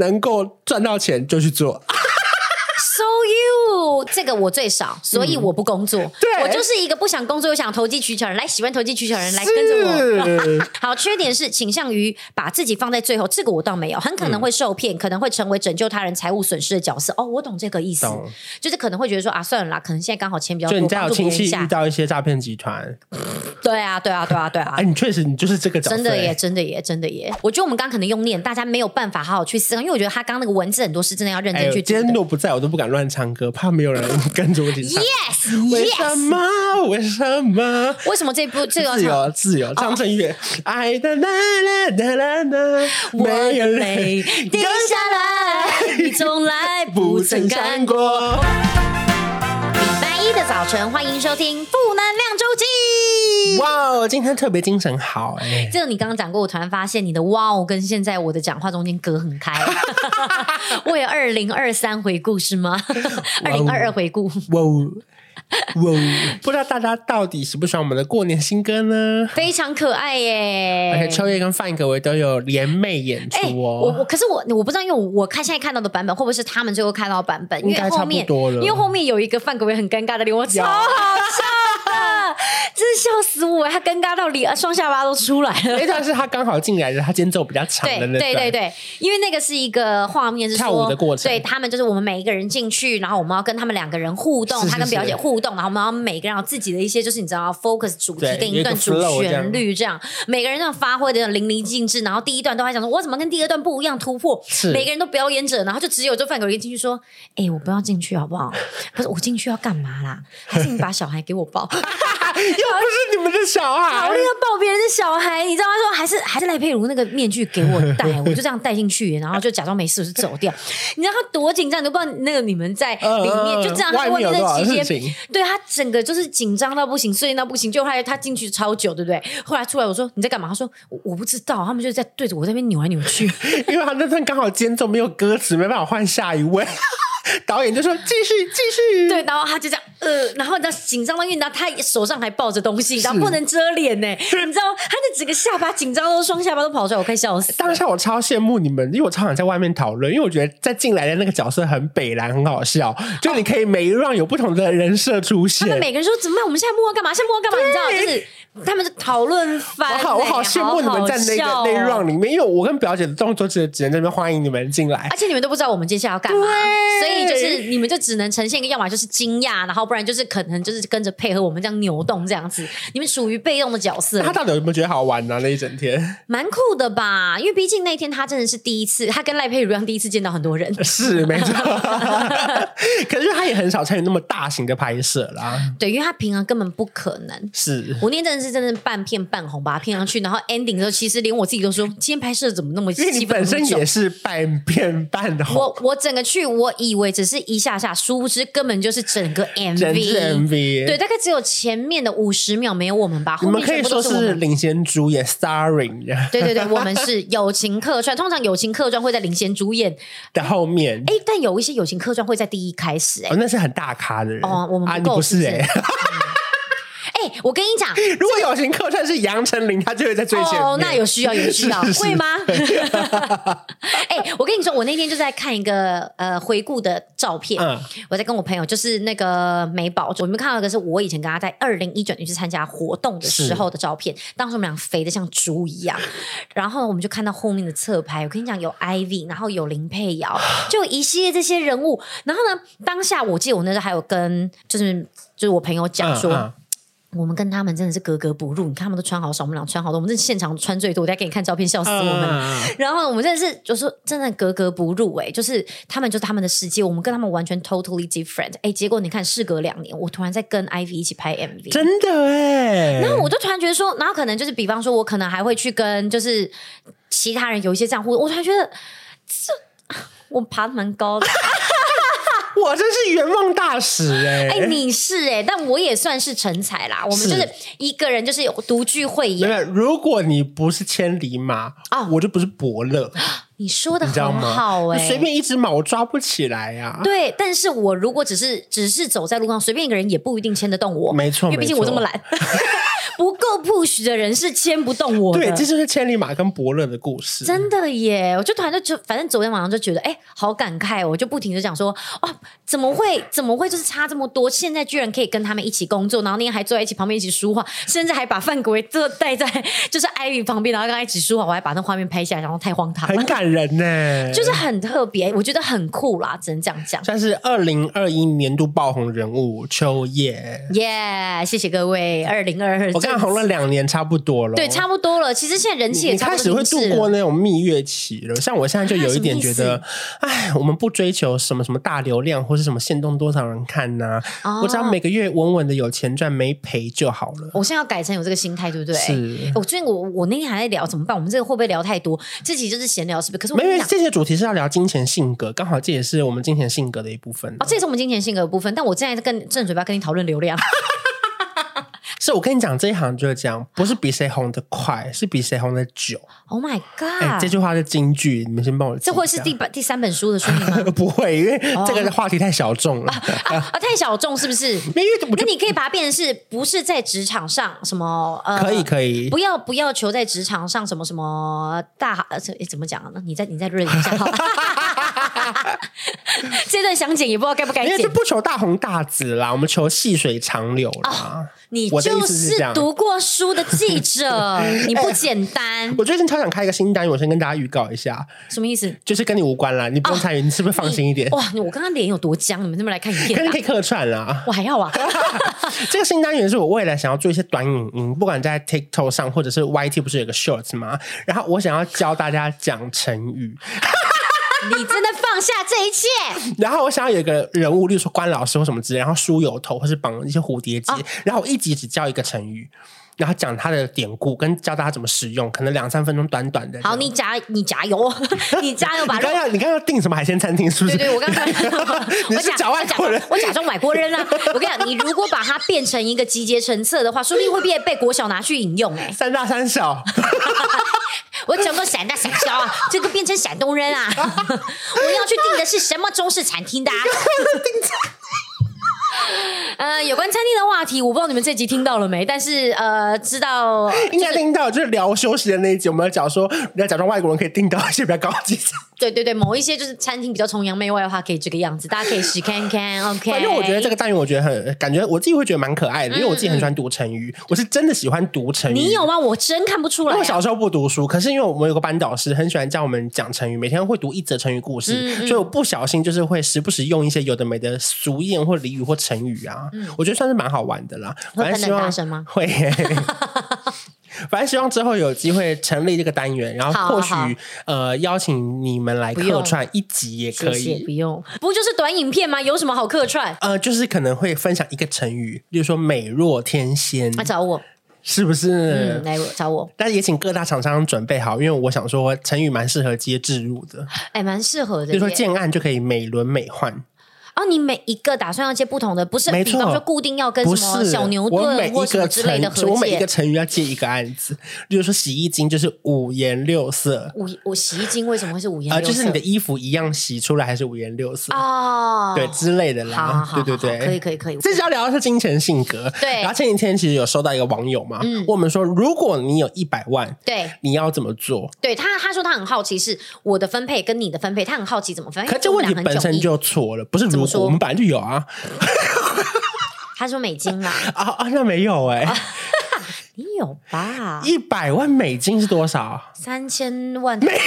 能够赚到钱就去做。这个我最少，所以我不工作。嗯、对，我就是一个不想工作又想投机取巧人。来，喜欢投机取巧人来跟着我。好，缺点是倾向于把自己放在最后，这个我倒没有，很可能会受骗，嗯、可能会成为拯救他人财务损失的角色。哦，我懂这个意思，就是可能会觉得说啊，算了啦，可能现在刚好钱比较多，就你家有亲戚遇到一些诈骗集团。对啊，对啊，对啊，对啊！哎，你确实你就是这个角色，真的耶，真的耶，真的耶！我觉得我们刚刚可能用念，大家没有办法好好去思考，因为我觉得他刚刚那个文字很多是真的要认真去、哎。今天若不在我都不敢乱唱歌，怕没有人 跟着我一起唱。Yes，为什么？为什么？为什么这部这个自由自由？张震岳，爱的啦啦啦啦啦，我的泪滴下来，你从来不曾看过。礼拜一的早晨，欢迎收听负能量。哇哦，今天特别精神好哎！这个你刚刚讲过，我突然发现你的哇哦跟现在我的讲话中间隔很开。为二零二三回顾是吗？二零二二回顾。哇哦，哇哦！不知道大家到底喜不喜欢我们的过年新歌呢？非常可爱耶！而且秋叶跟范可为都有联袂演出哦。我我可是我我不知道，因为我我看现在看到的版本会不会是他们最后看到的版本？因为后面因为后面有一个范可为很尴尬的脸，我超好笑。真是笑死我！他尴尬到脸双下巴都出来了。那段是他刚好进来的，他间奏比较长的那对对对对，因为那个是一个画面，是跳舞的过程。对他们就是我们每一个人进去，然后我们要跟他们两个人互动，是是是他跟表姐互动，然后我们要每个人有自己的一些，就是你知道，focus 主题跟一段主旋律这样，每个人这样发挥的淋漓尽致。然后第一段都还想说，我怎么跟第二段不一样突破？是每个人都表演者，然后就只有这范可为进去说，哎、欸，我不要进去好不好？不是我进去要干嘛啦？还是你把小孩给我抱？又不是你们的小孩，好，那个抱别人的小孩，你知道吗？说还是还是赖佩如那个面具给我戴，我就这样戴进去，然后就假装没事，我就走掉。你知道他多紧张，都不知道那个你们在里面、呃、就这样。外面的期间，对他整个就是紧张到不行，睡到不行。就后来他进去超久，对不对？后来出来我说你在干嘛？他说我，我不知道。他们就在对着我这边扭来扭去，因为他那阵刚好间奏没有歌词，没办法换下一位。导演就说继续继续，对，然后他就这样呃，然后你知道紧张到，因为他手上还抱着东西，然后不能遮脸呢，是你知道他的整个下巴紧张到双下巴都跑出来，我快笑死。当下我超羡慕你们，因为我超想在外面讨论，因为我觉得在进来的那个角色很北蓝，很好笑，就你可以每一 round 有不同的人设出现。他们每个人说怎么办？我们现在幕后干嘛？现在幕后干嘛？你知道就是。他们是讨论番，我好我好羡慕你们在那个那 round 里面，因为我跟表姐的动作只只能在那边欢迎你们进来，而且你们都不知道我们接下来要干嘛，所以就是你们就只能呈现一个，要么就是惊讶，然后不然就是可能就是跟着配合我们这样扭动这样子，你们属于被动的角色。他到底有没有觉得好玩呢？那一整天蛮酷的吧？因为毕竟那天他真的是第一次，他跟赖佩如一样第一次见到很多人，是没错。可是他也很少参与那么大型的拍摄啦，对，因为他平常根本不可能。是我那天真的是真的半片。半红把他骗上去，然后 ending 的时候，其实连我自己都说，今天拍摄怎么那么？因为你本身也是半片半红。我我整个去，我以为只是一下下，殊不知根本就是整个 MV。整个 MV 对，大概只有前面的五十秒没有我们吧。我们。可以说是领衔主演，starring。对对对，我们是友情客串，通常友情客串会在领衔主演的后面。哎，但有一些友情客串会在第一开始，哎，哦，那是很大咖的人哦。我们不是哎。哎，我跟你讲，如果友情客串是杨丞琳，他就会在最前面。哦，那有需要，有需要，会吗？哎，我跟你说，我那天就在看一个呃回顾的照片，嗯，我在跟我朋友，就是那个美宝，我们看到一个是我以前跟他在二零一九年去参加活动的时候的照片，当时我们俩肥的像猪一样，然后我们就看到后面的侧拍，我跟你讲，有 Ivy，然后有林佩瑶，就一系列这些人物，然后呢，当下我记得我那时候还有跟就是就是我朋友讲说。嗯嗯我们跟他们真的是格格不入，你看他们都穿好少，我们俩穿好多，我们这现场穿最多，我再给你看照片，笑死我们。嗯、然后我们真的是就是真的格格不入，哎，就是他们就是他们的世界，我们跟他们完全 totally different。哎，结果你看，事隔两年，我突然在跟 Ivy 一起拍 MV，真的哎。然后我就突然觉得说，然后可能就是比方说，我可能还会去跟就是其他人有一些这样互动，我突然觉得这 我爬的蛮高的。我真是圆梦大使哎、欸！哎、欸，你是哎、欸，但我也算是成才啦。我们就是一个人，就是有独具慧眼。没有，如果你不是千里马啊，我就不是伯乐。你说的很好哎、欸，随便一只马我抓不起来呀、啊。对，但是我如果只是只是走在路上，随便一个人也不一定牵得动我。没错，因为毕竟我这么懒。不够 push 的人是牵不动我的。对，这就是千里马跟伯乐的故事。真的耶！我就突然就就反正昨天晚上就觉得，哎，好感慨，我就不停的讲说，哦，怎么会怎么会就是差这么多？现在居然可以跟他们一起工作，然后那天还坐在一起旁边一起说话，甚至还把范国威坐带在就是艾宇旁边，然后跟他一起说话，我还把那画面拍下来，然后太荒唐，很感人呢，就是很特别，我觉得很酷啦，只能这样讲。算是二零二一年度爆红人物秋叶，耶！Yeah, 谢谢各位。二零二二，红了两年，差不多了。对，差不多了。其实现在人气也差不多，开始会度过那种蜜月期了。像我现在就有一点觉得，哎，我们不追求什么什么大流量或是什么限动多少人看呐、啊，哦、我只要每个月稳稳的有钱赚，没赔就好了。我现在要改成有这个心态，对不对？是。我最近我我那天还在聊怎么办？我们这个会不会聊太多？这集就是闲聊，是不是？可是我没有，这些主题是要聊金钱性格，刚好这也是我们金钱性格的一部分。哦，这也是我们金钱性格的部分。但我现在在跟正嘴巴跟你讨论流量。是我跟你讲，这一行就是这样，不是比谁红的快，是比谁红的久。Oh my god！、欸、这句话是金句，你们先帮我。这会是第本第三本书的书名吗？不会，因为这个话题太小众了、oh. 啊啊啊！太小众是不是？因为那你可以把它变成是不是在职场上什么？呃，可以可以，不要不要求在职场上什么什么大呃，这怎么讲呢？你再你再润一下好。这段想剪也不知道该不该剪，因为是不求大红大紫啦，我们求细水长流啦。Oh. 你就是读过书的记者，你不简单。我最近超想开一个新单元，我先跟大家预告一下。什么意思？就是跟你无关啦，你不用参与，你是不是放心一点？哇，我刚刚脸有多僵？你们这么来看影片，可以客串啦。我还要啊。这个新单元是我未来想要做一些短影音，不管在 TikTok 上或者是 YT，不是有个 Shorts 吗？然后我想要教大家讲成语。你真的放下这一切？然后我想要有一个人物，例如说关老师或什么之类，然后梳油头或是绑一些蝴蝶结，哦、然后我一集只教一个成语，然后讲它的典故，跟教大家怎么使用，可能两三分钟，短短的。好，你加你加油，你加油吧！你刚要你刚刚订什么海鲜餐厅？是不是？对对，我刚刚 你是假外国人，我假装外国人啊！我跟你讲，你如果把它变成一个集结成册的话，说不定会被被国小拿去引用哎、欸。三大三小。我讲过闪大闪小啊，这个变成闪东人啊！我要去订的是什么中式餐厅的、啊？呃，有关餐厅的话题，我不知道你们这集听到了没？但是呃，知道 应该听到，就是聊休息的那一集，我们要讲说，你要假装外国人可以订到一些比较高级。对对对，某一些就是餐厅比较崇洋媚外的话，可以这个样子，大家可以试 看看。OK，反正我觉得这个单元，我觉得很感觉我自己会觉得蛮可爱的，因为我自己很喜欢读成语，我是真的喜欢读成语。你有吗？我真看不出来。我小时候不读书，可是因为我们有个班导师很喜欢教我们讲成语，每天会读一则成语故事，所以我不小心就是会时不时用一些有的没的俗谚或俚语或成语啊。我觉得算是蛮好玩的啦。会很大声吗？会。反正希望之后有机会成立这个单元，然后或许呃邀请你们来客串一集也可以。谢谢，不用，不就是短影片吗？有什么好客串？呃，就是可能会分享一个成语，例如说美若天仙。来找我，是不是？嗯，来找我。但是也请各大厂商准备好，因为我想说成语蛮适合接置入的。哎，蛮适合的。比如说建案就可以美轮美奂。哦，你每一个打算要接不同的，不是？比方说固定要跟什么小牛顿或什么之类的合我每一个成语要接一个案子。例如说洗衣精就是五颜六色。五我洗衣精为什么会是五颜六色？啊，就是你的衣服一样洗出来还是五颜六色哦，对之类的啦。对对对，可以可以可以。这要聊的是金钱性格。对。然后前几天其实有收到一个网友嘛，问我们说，如果你有一百万，对，你要怎么做？对他他说他很好奇是我的分配跟你的分配，他很好奇怎么分配。可这问题本身就错了，不是我们本来就有。啊，他说美金啦，啊啊，那没有哎、欸，你有吧？一百万美金是多少？三千万？没有、欸，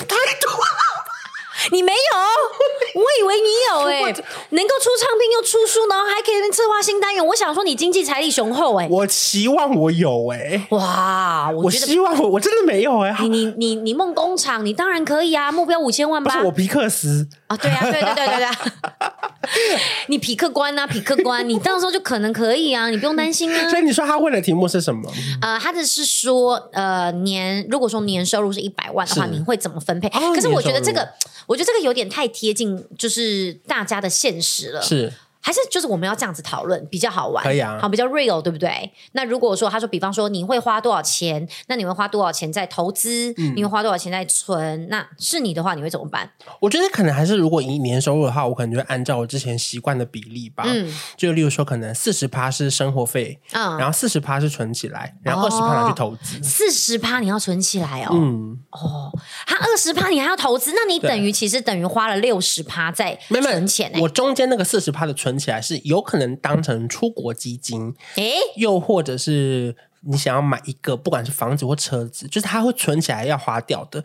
太多了，你没有？我以为你有哎、欸，能够出唱片又出书，然后还可以策划新单元。我想说你经济财力雄厚哎、欸，我期望我有哎、欸，哇，我，我希望我我真的没有哎、欸，你你你你梦工厂，你当然可以啊，目标五千万吧？不是我皮克斯。啊，对啊，对对对对对，你匹客观啊，痞客官，你到时候就可能可以啊，你不用担心啊。所以你说他问的题目是什么？呃，他的是说，呃，年如果说年收入是一百万的话，你会怎么分配？可是我觉得这个，我觉得这个有点太贴近，就是大家的现实了。是。还是就是我们要这样子讨论比较好玩，可以啊，好比较 real，对不对？那如果说他说，比方说你会花多少钱，那你会花多少钱在投资？嗯、你会花多少钱在存？那是你的话，你会怎么办？我觉得可能还是如果以年收入的话，我可能就会按照我之前习惯的比例吧。嗯，就例如说，可能四十趴是生活费，嗯，然后四十趴是存起来，然后二十趴拿去投资。四十趴你要存起来哦，嗯，哦，他二十趴你还要投资，那你等于其实等于花了六十趴在存钱、欸。我中间那个四十趴的存起来是有可能当成出国基金，诶、欸，又或者是你想要买一个，不管是房子或车子，就是它会存起来要花掉的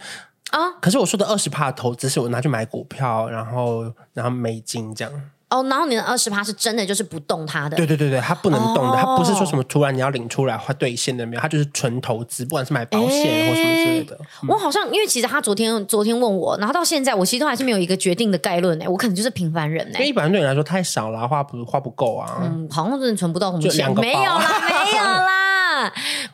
啊。哦、可是我说的二十帕投资是我拿去买股票，然后然后美金这样。哦，然后你的二十趴是真的就是不动它的，对对对对，它不能动的，哦、它不是说什么突然你要领出来或兑现的没有，它就是纯投资，不管是买保险或什么之类的。嗯、我好像因为其实他昨天昨天问我，然后到现在我其实都还是没有一个决定的概论哎，我可能就是平凡人哎，因为一般人对你来说太少了，花不花不够啊，嗯，好像真的存不到什么钱，没有啦，没有啦。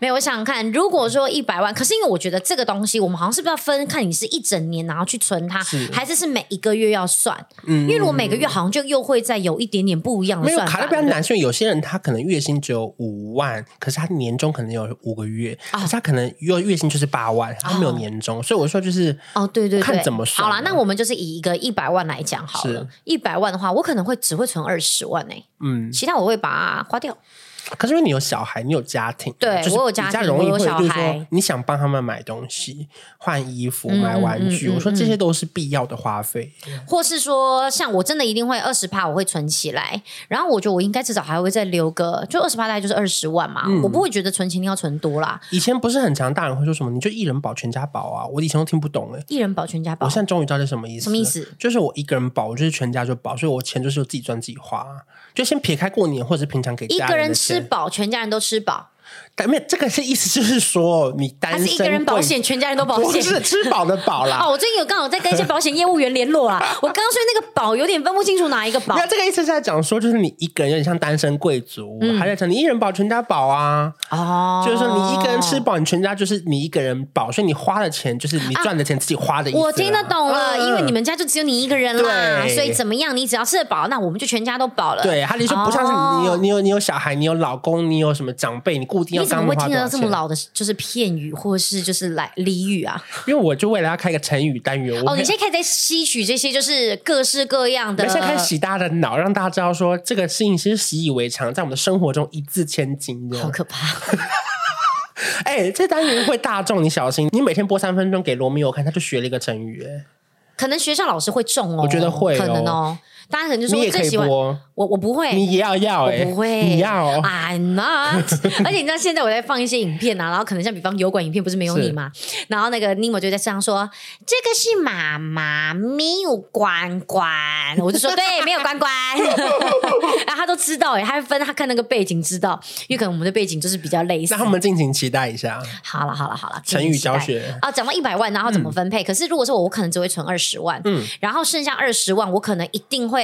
没有，我想想看，如果说一百万，可是因为我觉得这个东西，我们好像是不是要分，看你是一整年然后去存它，是还是是每一个月要算？嗯，因为如果每个月好像就又会再有一点点不一样的算法。没有，卡的比较难，是因为有些人他可能月薪只有五万，可是他年终可能有五个月，哦、可是他可能月月薪就是八万，他没有年终，哦、所以我说就是哦，对对对，看怎么算。好啦，那我们就是以一个一百万来讲好了，一百万的话，我可能会只会存二十万呢、欸，嗯，其他我会把它花掉。可是因为你有小孩，你有家庭，对，我有家庭，容易会我有小孩。你想帮他们买东西、换衣服、买玩具，我说这些都是必要的花费。或是说，像我真的一定会二十趴，我会存起来。然后我觉得我应该至少还会再留个，就二十趴大概就是二十万嘛。嗯、我不会觉得存钱要存多啦。以前不是很常，大人会说什么，你就一人保全家保啊。我以前都听不懂哎，一人保全家保，我现在终于知道这什么意思。什么意思？就是我一个人保，我就是全家就保，所以我钱就是自己赚自己花。就先撇开过年或者是平常给家人，一个人吃吃饱，全家人都吃饱。但没有这个是意思，就是说你单身，是一个人保险，全家人都保险，不是吃饱的饱啦。哦，我最近有刚好在跟一些保险业务员联络啦。我刚刚说那个保有点分不清楚哪一个保。那这个意思是在讲说，就是你一个人有点像单身贵族，嗯、还在讲你一人保全家保啊。哦，就是说你一个人吃饱，你全家就是你一个人保，所以你花的钱就是你赚的钱自己花的意思、啊。我听得懂了，嗯、因为你们家就只有你一个人啦，对所以怎么样，你只要吃得饱，那我们就全家都饱了。对，他你说不像是你有你有你有小孩，你有老公，你有什么长辈，你固定要干嘛？这么老的，就是片语，或是就是来俚语啊？因为我就为了要开个成语单元，哦，你现在可以在吸取这些，就是各式各样的。我现在开始洗大家的脑，让大家知道说这个事情其实习以为常，在我们的生活中一字千金的。好可怕！哎、欸，这单元会大众，你小心。你每天播三分钟给罗密欧看，他就学了一个成语。哎，可能学校老师会中哦，我觉得会、哦，可能哦。大家可能就说你也可以播。我我不会，你也要要哎、欸，我不会，你要，I'm not。而且你知道现在我在放一些影片啊，然后可能像比方油管影片不是没有你吗？然后那个尼莫就在上说这个是妈妈没有关关，我就说对，没有关关。然后他都知道哎、欸，他会分他看那个背景知道，因为可能我们的背景就是比较类似。那我们敬请期待一下。好了好了好了，成语教学啊，讲到一百万，然后怎么分配？嗯、可是如果说我，我可能只会存二十万，嗯，然后剩下二十万，我可能一定会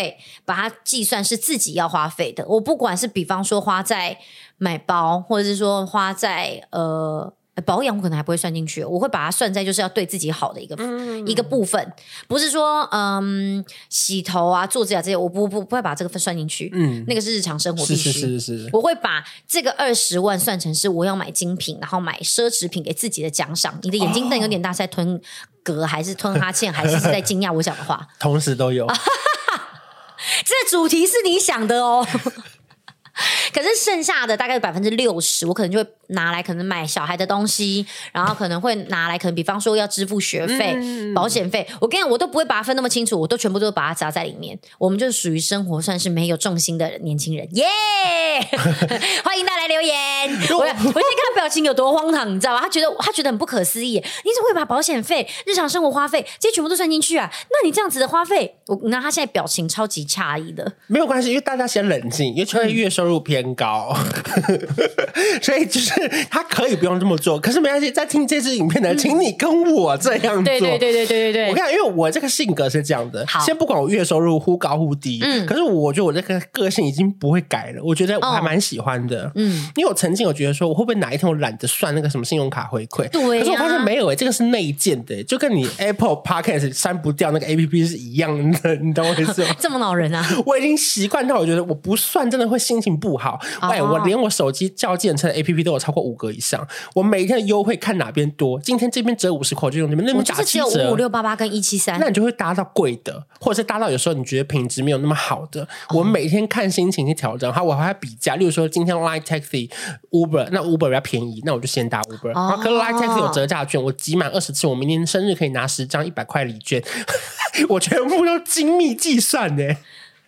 把它计算是自己要花费。的，我不管是比方说花在买包，或者是说花在呃保养，我可能还不会算进去，我会把它算在就是要对自己好的一个、嗯、一个部分，不是说嗯洗头啊、做指甲这些，我不不不会把这个分算进去，嗯，那个是日常生活必须，是是是是是，我会把这个二十万算成是我要买精品，然后买奢侈品给自己的奖赏。你的眼睛瞪有点大，是在吞嗝还是吞哈欠，还是是在惊讶我讲的话？同时都有。这主题是你想的哦。可是剩下的大概百分之六十，我可能就会拿来可能买小孩的东西，然后可能会拿来可能比方说要支付学费、嗯、保险费。我跟你讲，我都不会把它分那么清楚，我都全部都把它砸在里面。我们就是属于生活算是没有重心的年轻人，耶、yeah! 欢迎大家来留言。我我先看他表情有多荒唐，你知道吗？他觉得他觉得很不可思议。你怎么会把保险费、日常生活花费这些全部都算进去啊？那你这样子的花费，我那他现在表情超级诧异的。没有关系，因为大家先冷静，因为秋月月收入偏偏高，所以就是他可以不用这么做。可是没关系，在听这支影片的人，请你跟我这样做。对对对对对对，我讲，因为我这个性格是这样的。先不管我月收入忽高忽低，嗯，可是我觉得我这个个性已经不会改了。我觉得我还蛮喜欢的，嗯，因为我曾经有觉得说，我会不会哪一天我懒得算那个什么信用卡回馈？对，可是我发现没有诶，这个是内建的，就跟你 Apple Podcast 删不掉那个 APP 是一样的，你懂我意思吗？这么恼人啊！我已经习惯到，我觉得我不算真的会心情不好。哎，我连我手机叫计程车的 APP 都有超过五个以上。我每天的优惠看哪边多，今天这边折五十块就用这边，那边打七折。只有五五六八八跟一七三，那你就会搭到贵的，或者是搭到有时候你觉得品质没有那么好的。我每天看心情去调整，好，我还要比价。例如说今天 Line Taxi Uber，那 Uber 比较便宜，那我就先搭 Uber。然后可是 Line Taxi 有折价券，我集满二十次，我明年生日可以拿十张一百块礼券。我全部都精密计算的。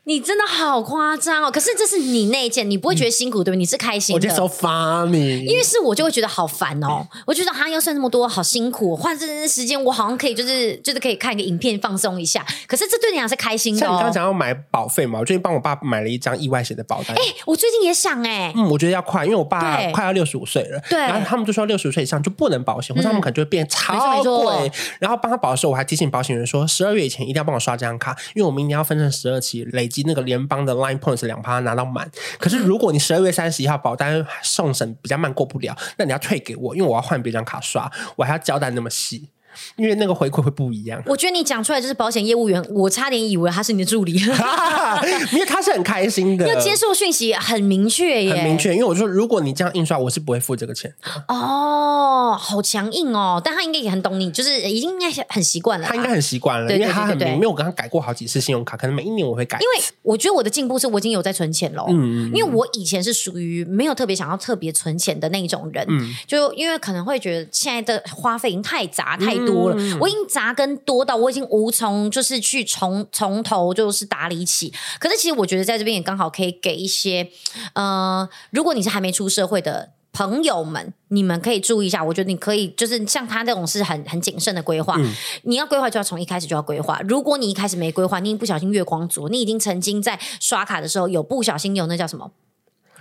你真的好夸张哦！可是这是你内建，你不会觉得辛苦，嗯、对不对？你是开心的。我就说 funny，因为是我就会觉得好烦哦。嗯、我觉得好像要算那么多，好辛苦。换这段时间，我好像可以就是就是可以看一个影片放松一下。可是这对你讲是开心的、哦。像你刚刚讲要买保费嘛，我最近帮我爸买了一张意外险的保单。哎、欸，我最近也想哎、欸，嗯，我觉得要快，因为我爸快要六十五岁了。对，然后他们就说六十五岁以上就不能保险，或者他们可能就会变超贵。然后帮他保的时候，我还提醒保险员说，十二月以前一定要帮我刷这张卡，因为我明年要分成十二期，累及那个联邦的。Line Points 两趴拿到满，可是如果你十二月三十一号保单送审比较慢过不了，那你要退给我，因为我要换别张卡刷，我还要交代那么细。因为那个回馈会不一样。我觉得你讲出来就是保险业务员，我差点以为他是你的助理。因为他是很开心的，要接受讯息很明确耶，很明确。因为我说，如果你这样印刷，我是不会付这个钱。哦，好强硬哦！但他应该也很懂你，就是已经应该很习惯了。他应该很习惯了，因为他很明，因为我跟他改过好几次信用卡，可能每一年我会改。因为我觉得我的进步是我已经有在存钱了。嗯，因为我以前是属于没有特别想要特别存钱的那一种人。嗯，就因为可能会觉得现在的花费已经太杂太多了，我已经。扎根多到我已经无从就是去从从头就是打理起，可是其实我觉得在这边也刚好可以给一些呃，如果你是还没出社会的朋友们，你们可以注意一下。我觉得你可以就是像他这种是很很谨慎的规划，嗯、你要规划就要从一开始就要规划。如果你一开始没规划，你不小心月光族，你已经曾经在刷卡的时候有不小心有那叫什么？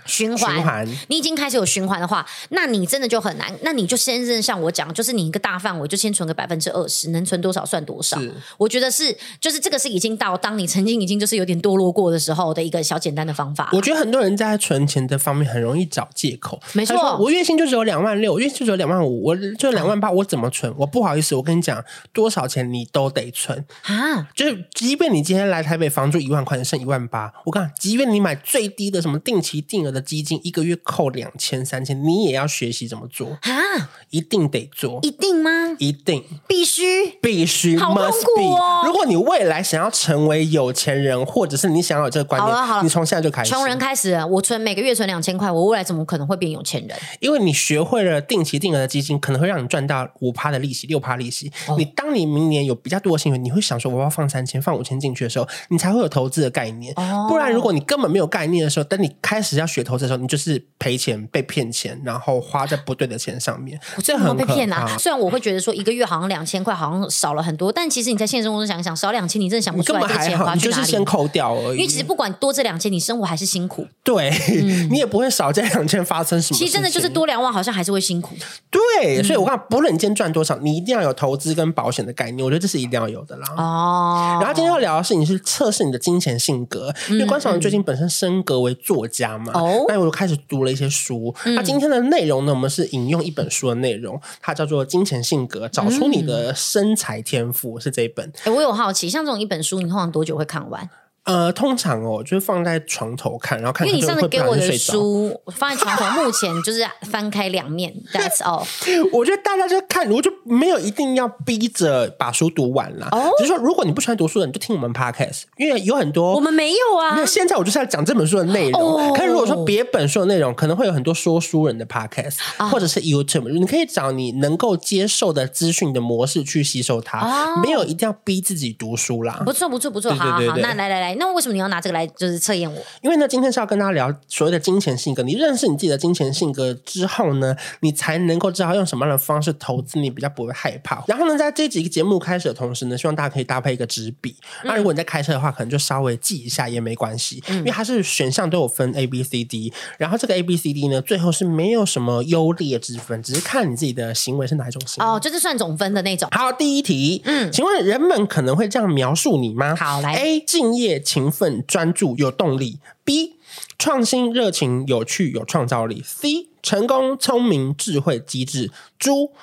循环，你已经开始有循环的话，那你真的就很难。那你就先认像我讲，就是你一个大范围，就先存个百分之二十，能存多少算多少。是我觉得是，就是这个是已经到当你曾经已经就是有点堕落过的时候的一个小简单的方法。我觉得很多人在存钱这方面很容易找借口。没错，我月薪就只有两万六，我月薪就只有两万五，我就两万八，我怎么存？我不好意思，我跟你讲，多少钱你都得存啊！就是即便你今天来台北房租一万块，钱剩一万八，我看，即便你买最低的什么定期定额的基金，一个月。扣两千三千，你也要学习怎么做啊？一定得做，一定吗？一定，必须，必须，好痛苦哦！如果你未来想要成为有钱人，或者是你想要有这个观念，好了好了，你从现在就开始。穷人开始，我存每个月存两千块，我未来怎么可能会变有钱人？因为你学会了定期定额的基金，可能会让你赚到五趴的利息，六趴利息。哦、你当你明年有比较多的薪水，你会想说我要放三千、放五千进去的时候，你才会有投资的概念。哦、不然，如果你根本没有概念的时候，等你开始要学投资的时候，你就是。赔钱被骗钱，然后花在不对的钱上面，我这很被骗啊！虽然我会觉得说一个月好像两千块，好像少了很多，但其实你在现实生活中想一想，少两千你真的想不出来这钱花去哪里。就是先扣掉而已。因为其实不管多这两千，你生活还是辛苦。对，嗯、你也不会少这两千发生什么。其实真的就是多两万，好像还是会辛苦。对，所以我看不论你今天赚多少，你一定要有投资跟保险的概念。我觉得这是一定要有的啦。哦。然后今天要聊的是，你是测试你的金钱性格，因为关韶文最近本身升格为作家嘛，哦，那我就开始读了一些书。那今天的内容呢？我们是引用一本书的内容，它叫做《金钱性格：找出你的身材天赋》，是这一本。哎、欸，我有好奇，像这种一本书，你通常多久会看完？呃，通常哦，就是放在床头看，然后看。因为你上次给我的书放在床头，目前就是翻开两面。That's all。我觉得大家就看，我就没有一定要逼着把书读完啦。哦。就是说，如果你不喜欢读书的，你就听我们 Podcast，因为有很多。我们没有啊。那现在我就是要讲这本书的内容。哦。可是如果说别本书的内容，可能会有很多说书人的 Podcast，或者是 YouTube，你可以找你能够接受的资讯的模式去吸收它。哦。没有一定要逼自己读书啦。不错，不错，不错。好好好，那来来来。来，那为什么你要拿这个来就是测验我？因为呢，今天是要跟大家聊所谓的金钱性格。你认识你自己的金钱性格之后呢，你才能够知道用什么样的方式投资，你比较不会害怕。然后呢，在这几个节目开始的同时呢，希望大家可以搭配一个纸笔。那如果你在开车的话，可能就稍微记一下也没关系，嗯、因为它是选项都有分 A、B、C、D。然后这个 A、B、C、D 呢，最后是没有什么优劣之分，只是看你自己的行为是哪一种行为。哦，就是算总分的那种。好，第一题，嗯，请问人们可能会这样描述你吗？好，来 A 敬业、勤奋、专注、有动力；B 创新、热情、有趣、有创造力；C 成功、聪明、智慧、机智；猪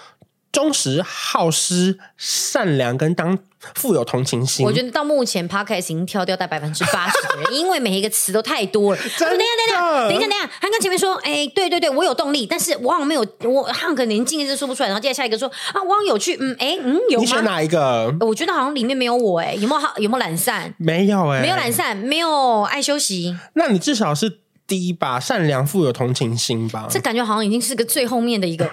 忠实、好施、善良，跟当。富有同情心，我觉得到目前 Podcast 已经挑掉带百分之八十的人，因为每一个词都太多了。等一下，等一下，等一下，等一下，他刚前面说，哎，对对对，我有动力，但是我好像没有，我他可能连敬业都说不出来。然后接下来下一个说，啊，我好像有趣，嗯，哎，嗯，有吗？你选哪一个？我觉得好像里面没有我，哎，有没有好？有没有懒散？没有，哎，没有懒散，没有爱休息。那你至少是第一吧，善良、富有同情心吧？这感觉好像已经是个最后面的一个。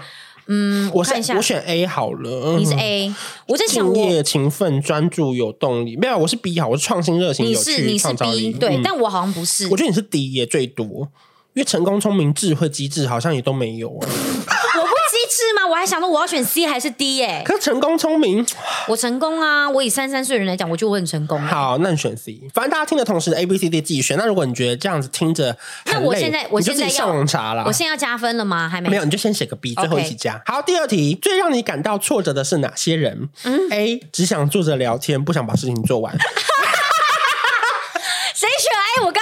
嗯，我看一下，我选 A 好了。你是 A，我在想，敬业、勤奋、专注、有动力。没有，我是 B 好，我是创新、热情、有趣、创造力。对，但我好像不是。我觉得你是 D 也最多，因为成功、聪明、智慧、机智好像也都没有啊。是吗？我还想说我要选 C 还是 D 耶、欸？可是成功聪明，我成功啊！我以三十三岁的人来讲，我觉得我很成功。好，那你选 C。反正大家听的同时，A、B、C、D 自己选。那如果你觉得这样子听着，那我现在我现在要上网查了。我现在要加分了吗？还没，没有，你就先写个 B，最后一起加。好，第二题，最让你感到挫折的是哪些人？嗯，A 只想坐着聊天，不想把事情做完。谁选 A？我跟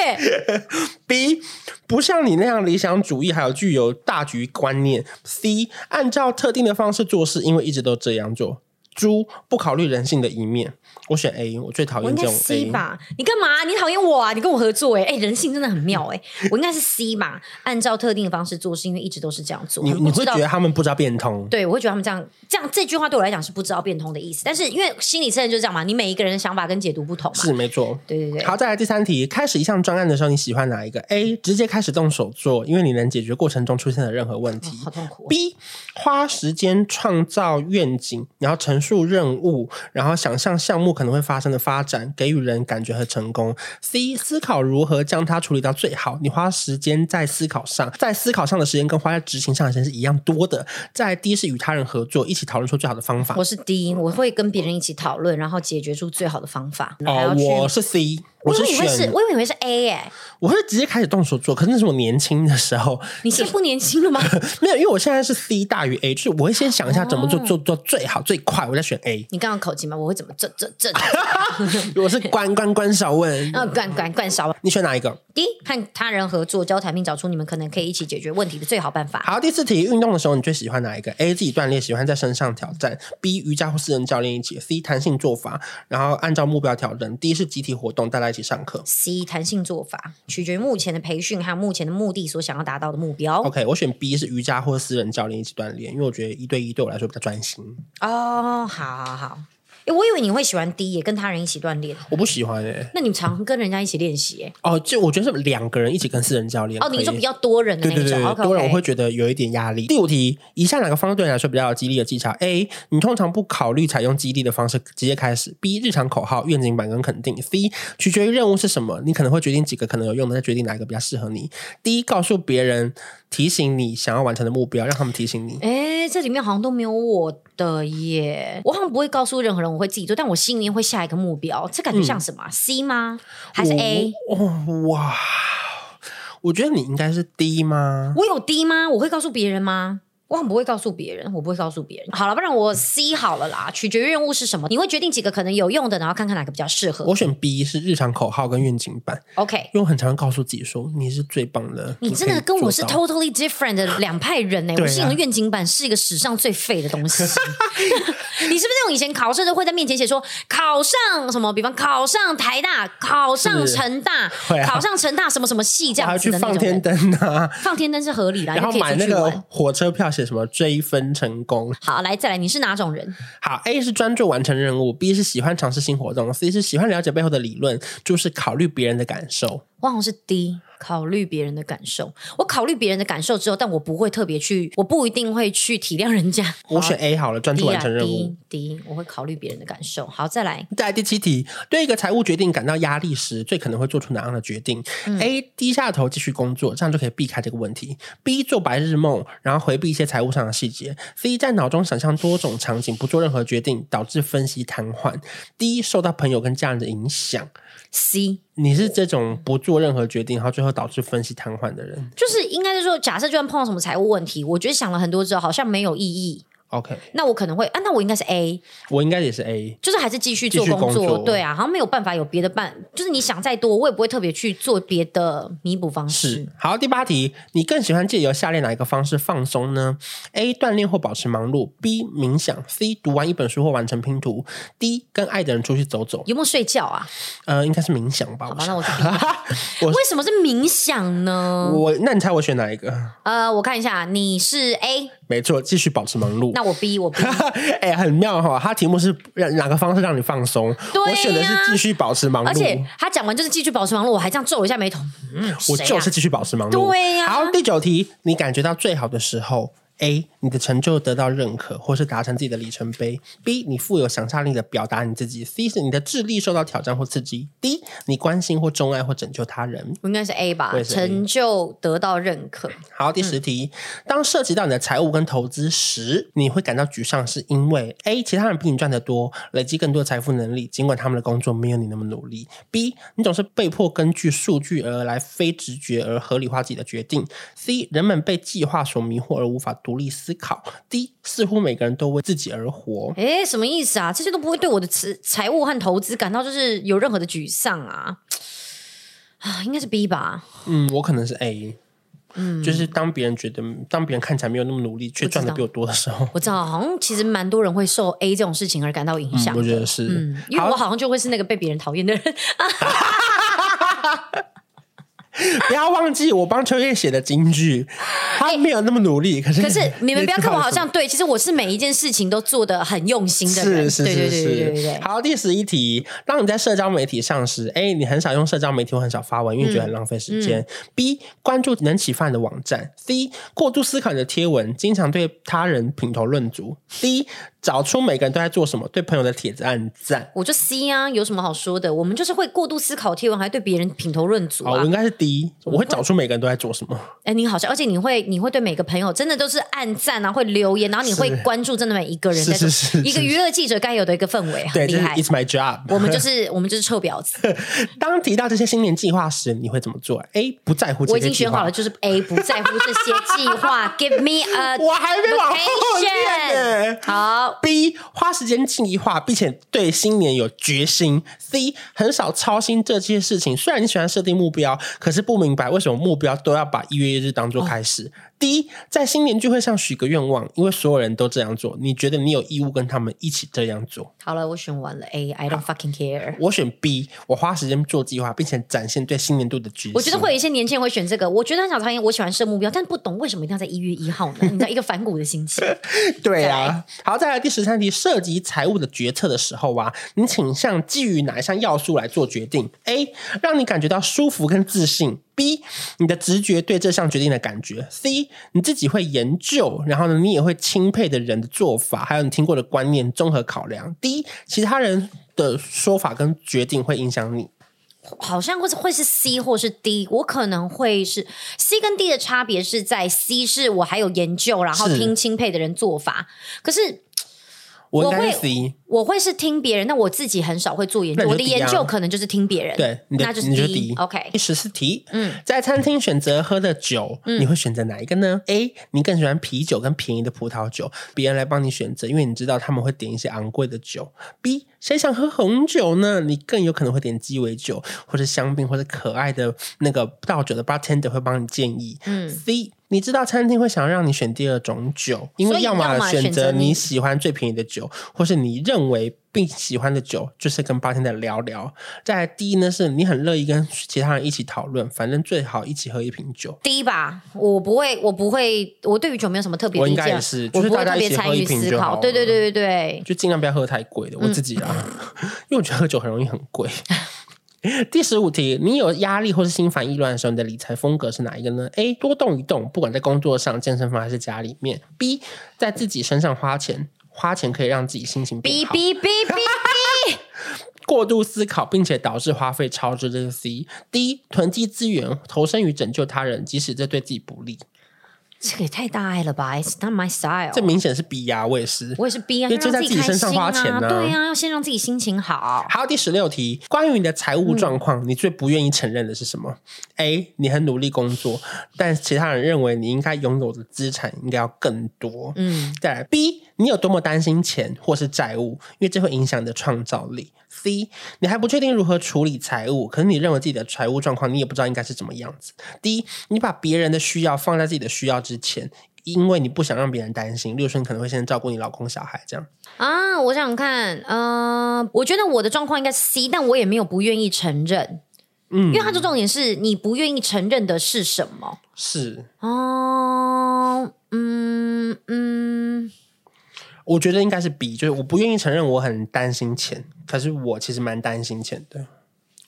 B 不像你那样理想主义，还有具有大局观念。C 按照特定的方式做事，因为一直都这样做。猪不考虑人性的一面，我选 A，我最讨厌这种 A。C 吧？你干嘛？你讨厌我啊？你跟我合作哎、欸、哎、欸，人性真的很妙哎、欸。我应该是 C 吧？按照特定的方式做是，因为一直都是这样做。你你会觉得他们不知道变通？对，我会觉得他们这样这样这句话对我来讲是不知道变通的意思。但是因为心理测验就是这样嘛，你每一个人的想法跟解读不同嘛。是没错。对对对。好，再来第三题，开始一项专案的时候，你喜欢哪一个？A 直接开始动手做，因为你能解决过程中出现的任何问题。哦、好痛苦。B 花时间创造愿景，然后陈述任务。然后想象项目可能会发生的发展，给予人感觉和成功。C 思考如何将它处理到最好，你花时间在思考上，在思考上的时间跟花在执行上的时间是一样多的。在 D 是与他人合作，一起讨论出最好的方法。我是 D，我会跟别人一起讨论，然后解决出最好的方法。哦，我是 C。我是选，是，我以为是 A 哎、欸，我会直接开始动手做，可是那是我年轻的时候。你现在不年轻了吗？没有，因为我现在是 C 大于 A，就是我会先想一下怎么做，做做最好最快，我再选 A。你刚刚口气吗？我会怎么这这这？我是关关关少问，嗯，关关关少问。你选哪一个第一和他人合作，交谈并找出你们可能可以一起解决问题的最好办法。好，第四题，运动的时候你最喜欢哪一个？A 自己锻炼，喜欢在身上挑战；B 瑜伽或私人教练一起；C 弹性做法，然后按照目标调整；D 是集体活动，大家一起上课。C 弹性做法，取决于目前的培训还有目前的目的所想要达到的目标。OK，我选 B 是瑜伽或私人教练一起锻炼，因为我觉得一对一对我来说比较专心。哦，好好好。哎，我以为你会喜欢 D，也跟他人一起锻炼。我不喜欢哎、欸。那你常跟人家一起练习哎？哦，就我觉得是两个人一起跟私人教练。哦，你说比较多人的那种，对对对 okay, 多人我会觉得有一点压力。第五题，以下哪个方式对你来说比较有激励的技巧？A，你通常不考虑采用激励的方式，直接开始。B，日常口号、愿景板跟肯定。C，取决于任务是什么，你可能会决定几个可能有用的，再决定哪一个比较适合你。D，告诉别人。提醒你想要完成的目标，让他们提醒你。哎，这里面好像都没有我的耶。我好像不会告诉任何人我会自己做，但我心里面会下一个目标。这感觉像什么、嗯、？C 吗？还是 A？哦哇！我觉得你应该是 D 吗？我有 D 吗？我会告诉别人吗？我很不会告诉别人，我不会告诉别人。好了，不然我 C 好了啦。取决于任务是什么，你会决定几个可能有用的，然后看看哪个比较适合。我选 B 是日常口号跟愿景版。OK，因为我很常告诉自己说你是最棒的。你真的跟我是 totally different 的两派人呢、欸。我心里愿景版是一个史上最废的东西。你是不是那种以前考试都会在面前写说考上什么？比方考上台大，考上成大，啊、考上成大什么什么系这样子的那种。放天灯啊，放天灯是合理的。然后买那个火车票写什么追分。成功。好，来再来，你是哪种人？好，A 是专注完成任务，B 是喜欢尝试新活动，C 是喜欢了解背后的理论，就是考虑别人的感受。我好像是 D。考虑别人的感受，我考虑别人的感受之后，但我不会特别去，我不一定会去体谅人家。我选 A 好了，专注完成任务。第一，我会考虑别人的感受。好，再来。再来第七题，对一个财务决定感到压力时，最可能会做出哪样的决定？嗯，A 低下头继续工作，这样就可以避开这个问题。B 做白日梦，然后回避一些财务上的细节。C 在脑中想象多种场景，不做任何决定，导致分析瘫痪。D 受到朋友跟家人的影响。C，你是这种不做任何决定，然后最后导致分析瘫痪的人，就是应该是说，假设就算碰到什么财务问题，我觉得想了很多之后，好像没有意义。OK，那我可能会啊，那我应该是 A，我应该也是 A，就是还是继续做工作，对啊，好像没有办法有别的办，就是你想再多，我也不会特别去做别的弥补方式。是，好，第八题，你更喜欢借由下列哪一个方式放松呢？A 锻炼或保持忙碌，B 冥想，C 读完一本书或完成拼图，D 跟爱的人出去走走。有没有睡觉啊？呃，应该是冥想吧。好吧，那我 为什么是冥想呢？我那你猜我选哪一个？呃，我看一下，你是 A。没错，继续保持忙碌。那我逼我逼 哎、欸，很妙哈。他题目是让哪个方式让你放松？啊、我选的是继续保持忙碌。而且他讲完就是继续保持忙碌，我还这样皱了一下眉头。嗯，我就是继续保持忙碌。对呀、啊。好，第九题，你感觉到最好的时候。A，你的成就得到认可，或是达成自己的里程碑。B，你富有想象力的表达你自己。C 是你的智力受到挑战或刺激。D，你关心或钟爱或拯救他人。应该是 A 吧成就得到认可。好，第十题，嗯、当涉及到你的财务跟投资时，你会感到沮丧，是因为 A，其他人比你赚得多，累积更多的财富能力，尽管他们的工作没有你那么努力。B，你总是被迫根据数据而来，非直觉而合理化自己的决定。C，人们被计划所迷惑而无法独立思考。第一，似乎每个人都为自己而活。哎，什么意思啊？这些都不会对我的财财务和投资感到就是有任何的沮丧啊？啊，应该是 B 吧？嗯，我可能是 A。嗯，就是当别人觉得，当别人看起来没有那么努力，却赚的比我多的时候，我知道，好像其实蛮多人会受 A 这种事情而感到影响。嗯，我觉得是，嗯，因为我好像就会是那个被别人讨厌的人。不要忘记我帮秋叶写的金句，他没有那么努力，可是可是你们不要看我好像对，其实我是每一件事情都做得很用心的人，是是是。好，第十一题，当你在社交媒体上时哎你很少用社交媒体我很少发文，因为觉得很浪费时间。嗯嗯、B 关注能启发你的网站。C 过度思考你的贴文，经常对他人品头论足。D 找出每个人都在做什么，对朋友的帖子按赞。我就 C 啊，有什么好说的？我们就是会过度思考贴文，还对别人品头论足啊。我应该是 D，我会找出每个人都在做什么。哎，你好像，而且你会，你会对每个朋友真的都是按赞啊，会留言，然后你会关注真的每一个人。是是是，一个娱乐记者该有的一个氛围，很厉害。It's my job。我们就是我们就是臭婊子。当提到这些新年计划时，你会怎么做？A 不在乎这些。我已经选好了，就是 A 不在乎这些计划。Give me a 我还没往后面。好。B 花时间计划，并且对新年有决心。C 很少操心这些事情。虽然你喜欢设定目标，可是不明白为什么目标都要把一月一日当做开始。哦第一，在新年聚会上许个愿望，因为所有人都这样做，你觉得你有义务跟他们一起这样做。好了，我选完了 A，I don't fucking care。我选 B，我花时间做计划，并且展现对新年度的决心。我觉得会有一些年轻人会选这个，我觉得很小超我喜欢设目标，但不懂为什么一定要在一月一号呢？你知道一个反骨的心情。对啊，好，再来第十三题，涉及财务的决策的时候啊，你倾向基于哪一项要素来做决定？A，让你感觉到舒服跟自信。B，你的直觉对这项决定的感觉。C，你自己会研究，然后呢，你也会钦佩的人的做法，还有你听过的观念综合考量。D，其他人的说法跟决定会影响你。好像会是会是 C 或是 D，我可能会是 C 跟 D 的差别是在 C 是我还有研究，然后听钦佩的人做法，可是。我会，我会是听别人，那我自己很少会做研究。我的研究可能就是听别人，对，那就是 D。OK，第十四题，嗯，在餐厅选择喝的酒，你会选择哪一个呢？A，你更喜欢啤酒跟便宜的葡萄酒，别人来帮你选择，因为你知道他们会点一些昂贵的酒。B，谁想喝红酒呢？你更有可能会点鸡尾酒，或者香槟，或者可爱的那个倒酒的 bartender 会帮你建议。嗯，C。你知道餐厅会想让你选第二种酒，因为要么选择你喜欢最便宜的酒，或是你认为并喜欢的酒，就是跟八天的聊聊。再来第一呢，是你很乐意跟其他人一起讨论，反正最好一起喝一瓶酒。第一吧，我不会，我不会，我对于酒没有什么特别。我应该也是，就是大家一起喝一瓶就好。对对对对对，就尽量不要喝太贵的。我自己啊，嗯、因为我觉得喝酒很容易很贵。第十五题，你有压力或是心烦意乱的时候，你的理财风格是哪一个呢？A 多动一动，不管在工作上、健身房还是家里面。B 在自己身上花钱，花钱可以让自己心情变好。B B B B B 过度思考并且导致花费超支，这是 C。D 囤积资源，投身于拯救他人，即使这对自己不利。这个也太大爱了吧！It's not my style。这明显是 B 呀，我也是，我也是 B 啊，因为就在自己身上花钱呢、啊。对呀、啊，要先让自己心情好。还有第十六题，关于你的财务状况，你最不愿意承认的是什么、嗯、？A，你很努力工作，但其他人认为你应该拥有的资产应该要更多。嗯，再来 B，你有多么担心钱或是债务，因为这会影响你的创造力。C，你还不确定如何处理财务，可是你认为自己的财务状况，你也不知道应该是怎么样子。D，你把别人的需要放在自己的需要之前，因为你不想让别人担心。例如说，你可能会先照顾你老公、小孩这样。啊，我想想看，嗯、呃，我觉得我的状况应该是 C，但我也没有不愿意承认。嗯，因为他的重点是你不愿意承认的是什么？是哦，嗯嗯。我觉得应该是 B，就是我不愿意承认我很担心钱，可是我其实蛮担心钱的。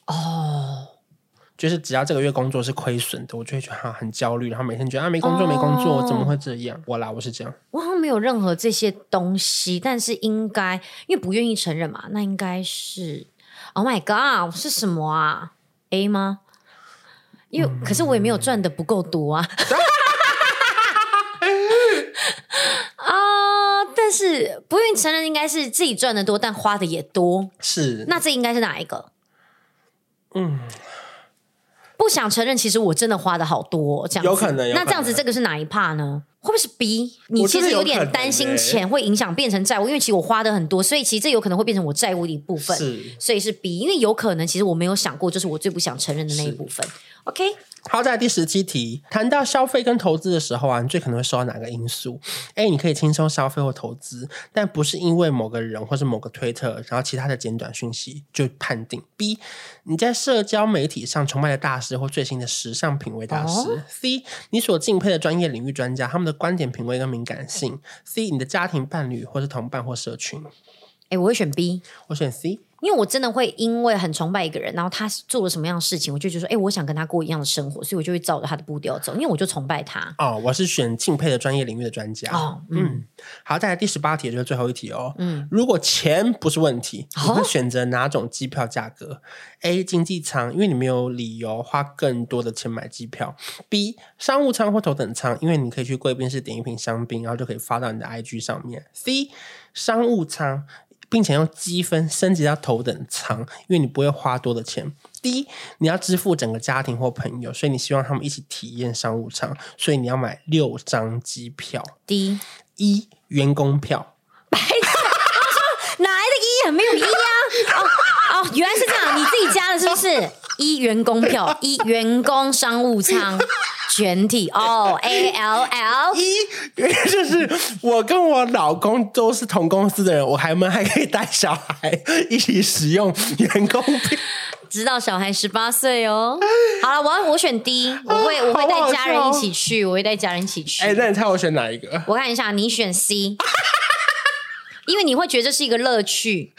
哦，就是只要这个月工作是亏损的，我就会觉得很焦虑，然后每天觉得啊没工作没工作，哦，怎么会这样？我啦，我是这样。我好像没有任何这些东西，但是应该因为不愿意承认嘛，那应该是 Oh my God，是什么啊？A 吗？因为、嗯、可是我也没有赚的不够多啊。但是不愿意承认，应该是自己赚的多，但花的也多。是，那这应该是哪一个？嗯，不想承认，其实我真的花的好多，这样子有可能。那这样子，这个是哪一 part 呢？会不会是 B？你其实有点担心钱会影响变成债务，因为其实我花的很多，所以其实这有可能会变成我债务的一部分。是，所以是 B，因为有可能其实我没有想过，就是我最不想承认的那一部分。OK。好，在第十七题，谈到消费跟投资的时候啊，你最可能会受到哪个因素？A，你可以轻松消费或投资，但不是因为某个人或是某个推特，然后其他的简短讯息就判定。B，你在社交媒体上崇拜的大师或最新的时尚品味大师。哦、C，你所敬佩的专业领域专家，他们的观点、品味跟敏感性。C，你的家庭伴侣或是同伴或社群。哎，我会选 B，我选 C。因为我真的会因为很崇拜一个人，然后他做了什么样的事情，我就觉得说，哎，我想跟他过一样的生活，所以我就会照着他的步调走，因为我就崇拜他。哦，我是选敬佩的专业领域的专家。哦，嗯，嗯好，再来第十八题，就是最后一题哦。嗯，如果钱不是问题，你会选择哪种机票价格？哦？A 经济舱，因为你没有理由花更多的钱买机票。B 商务舱或头等舱，因为你可以去贵宾室点一瓶香槟，然后就可以发到你的 IG 上面。C 商务舱。并且用积分升级到头等舱，因为你不会花多的钱。第一，你要支付整个家庭或朋友，所以你希望他们一起体验商务舱，所以你要买六张机票。第一，员工票。白痴，我说哪来的一？很没有一啊！哦哦，原来是这样，你自己加的是不是？一员工票，一员工商务舱。全体哦，A L L 一，就是我跟我老公都是同公司的人，我还们还可以带小孩一起使用员工票，直到小孩十八岁哦。好了，我要我选 D，我会 我会带家人一起去，我会带家人一起去。哎、欸，那你猜我选哪一个？我看一下，你选 C，因为你会觉得这是一个乐趣，